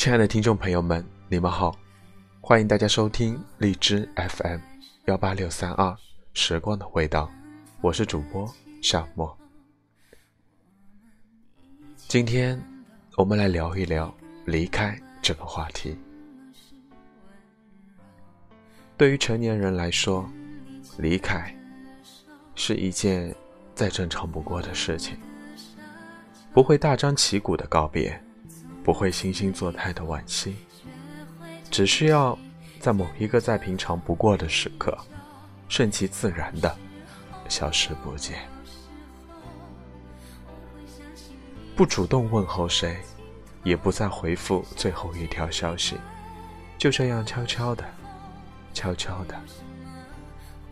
亲爱的听众朋友们，你们好，欢迎大家收听荔枝 FM 幺八六三二时光的味道，我是主播夏沫。今天我们来聊一聊离开这个话题。对于成年人来说，离开是一件再正常不过的事情，不会大张旗鼓的告别。不会惺惺作态的惋惜，只需要在某一个再平常不过的时刻，顺其自然的消失不见，不主动问候谁，也不再回复最后一条消息，就这样悄悄的、悄悄的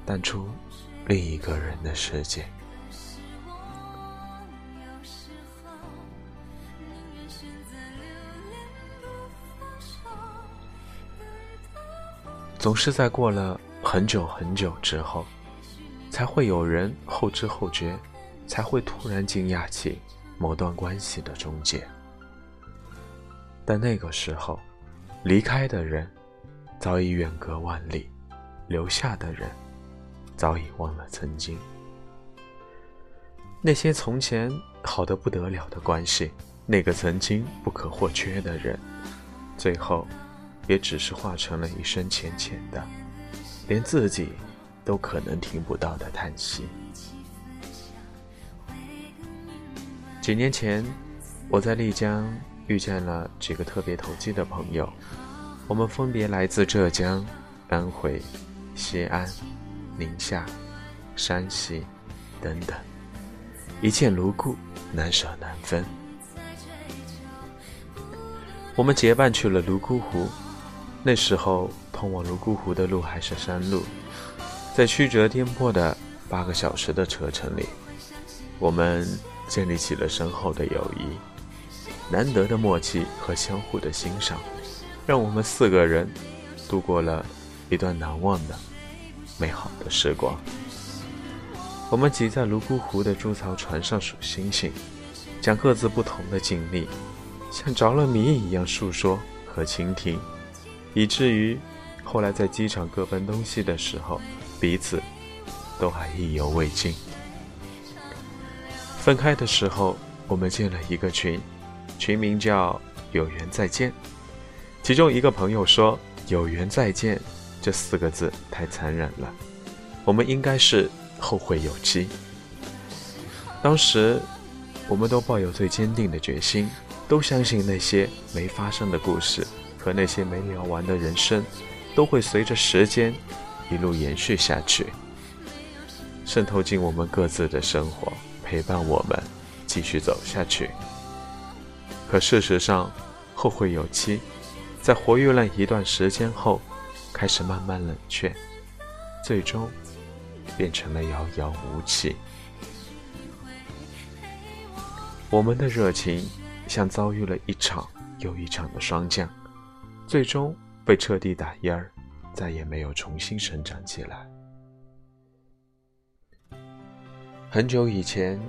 淡出另一个人的世界。总是在过了很久很久之后，才会有人后知后觉，才会突然惊讶起某段关系的终结。但那个时候，离开的人早已远隔万里，留下的人早已忘了曾经。那些从前好的不得了的关系，那个曾经不可或缺的人，最后。也只是化成了一声浅浅的，连自己都可能听不到的叹息。几年前，我在丽江遇见了几个特别投机的朋友，我们分别来自浙江、安徽、西安、宁夏、山西等等，一见如故，难舍难分。我们结伴去了泸沽湖。那时候，通往泸沽湖的路还是山路，在曲折颠簸的八个小时的车程里，我们建立起了深厚的友谊，难得的默契和相互的欣赏，让我们四个人度过了一段难忘的美好的时光。我们挤在泸沽湖的猪槽船上数星星，将各自不同的经历，像着了迷一样诉说和倾听。以至于后来在机场各奔东西的时候，彼此都还意犹未尽。分开的时候，我们建了一个群，群名叫“有缘再见”。其中一个朋友说：“有缘再见”这四个字太残忍了，我们应该是后会有期。当时，我们都抱有最坚定的决心，都相信那些没发生的故事。和那些没聊完的人生，都会随着时间一路延续下去，渗透进我们各自的生活，陪伴我们继续走下去。可事实上，后会有期，在活跃了一段时间后，开始慢慢冷却，最终变成了遥遥无期。我们的热情像遭遇了一场又一场的霜降。最终被彻底打蔫儿，再也没有重新生长起来。很久以前，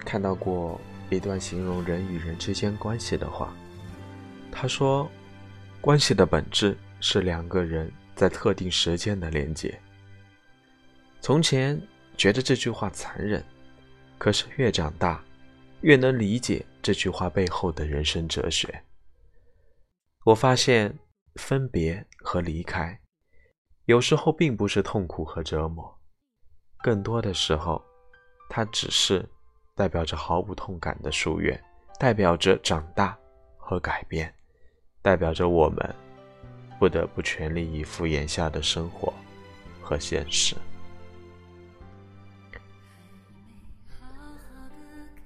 看到过一段形容人与人之间关系的话，他说：“关系的本质是两个人在特定时间的连接。”从前觉得这句话残忍，可是越长大，越能理解这句话背后的人生哲学。我发现，分别和离开，有时候并不是痛苦和折磨，更多的时候，它只是代表着毫无痛感的疏远，代表着长大和改变，代表着我们不得不全力以赴眼下的生活和现实。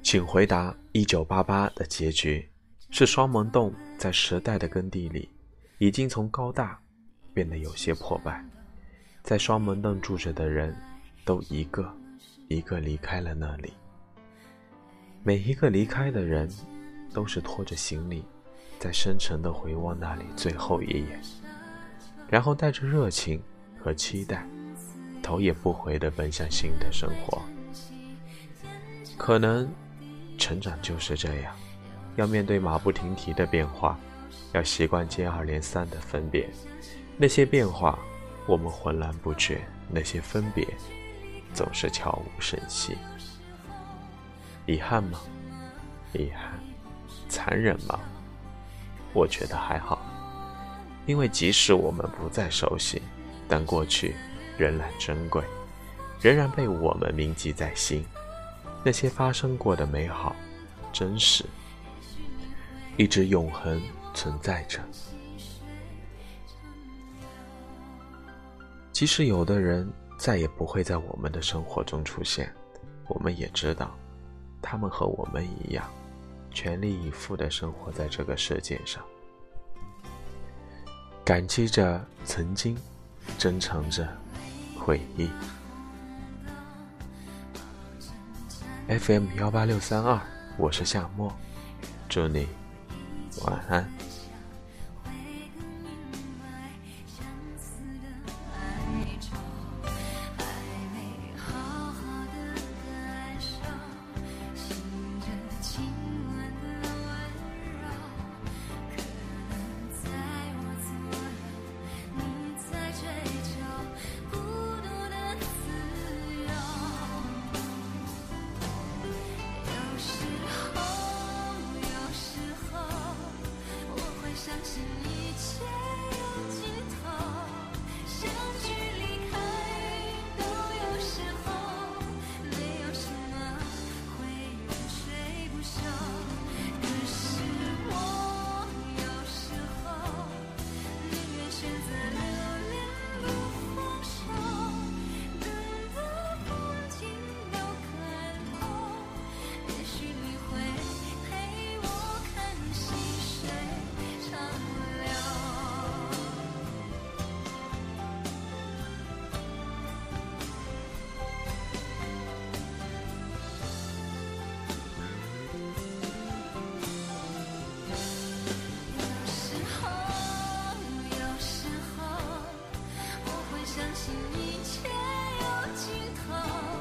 请回答：一九八八的结局。是双门洞在时代的耕地里，已经从高大变得有些破败。在双门洞住着的人，都一个一个离开了那里。每一个离开的人，都是拖着行李，在深沉的回望那里最后一眼，然后带着热情和期待，头也不回地奔向新的生活。可能，成长就是这样。要面对马不停蹄的变化，要习惯接二连三的分别，那些变化我们浑然不觉，那些分别总是悄无声息。遗憾吗？遗憾。残忍吗？我觉得还好，因为即使我们不再熟悉，但过去仍然珍贵，仍然被我们铭记在心。那些发生过的美好、真实，一直永恒存在着。即使有的人再也不会在我们的生活中出现，我们也知道，他们和我们一样，全力以赴地生活在这个世界上，感激着曾经，珍藏着回忆。FM 幺八六三二，我是夏末，祝你晚安。相信一切有尽头。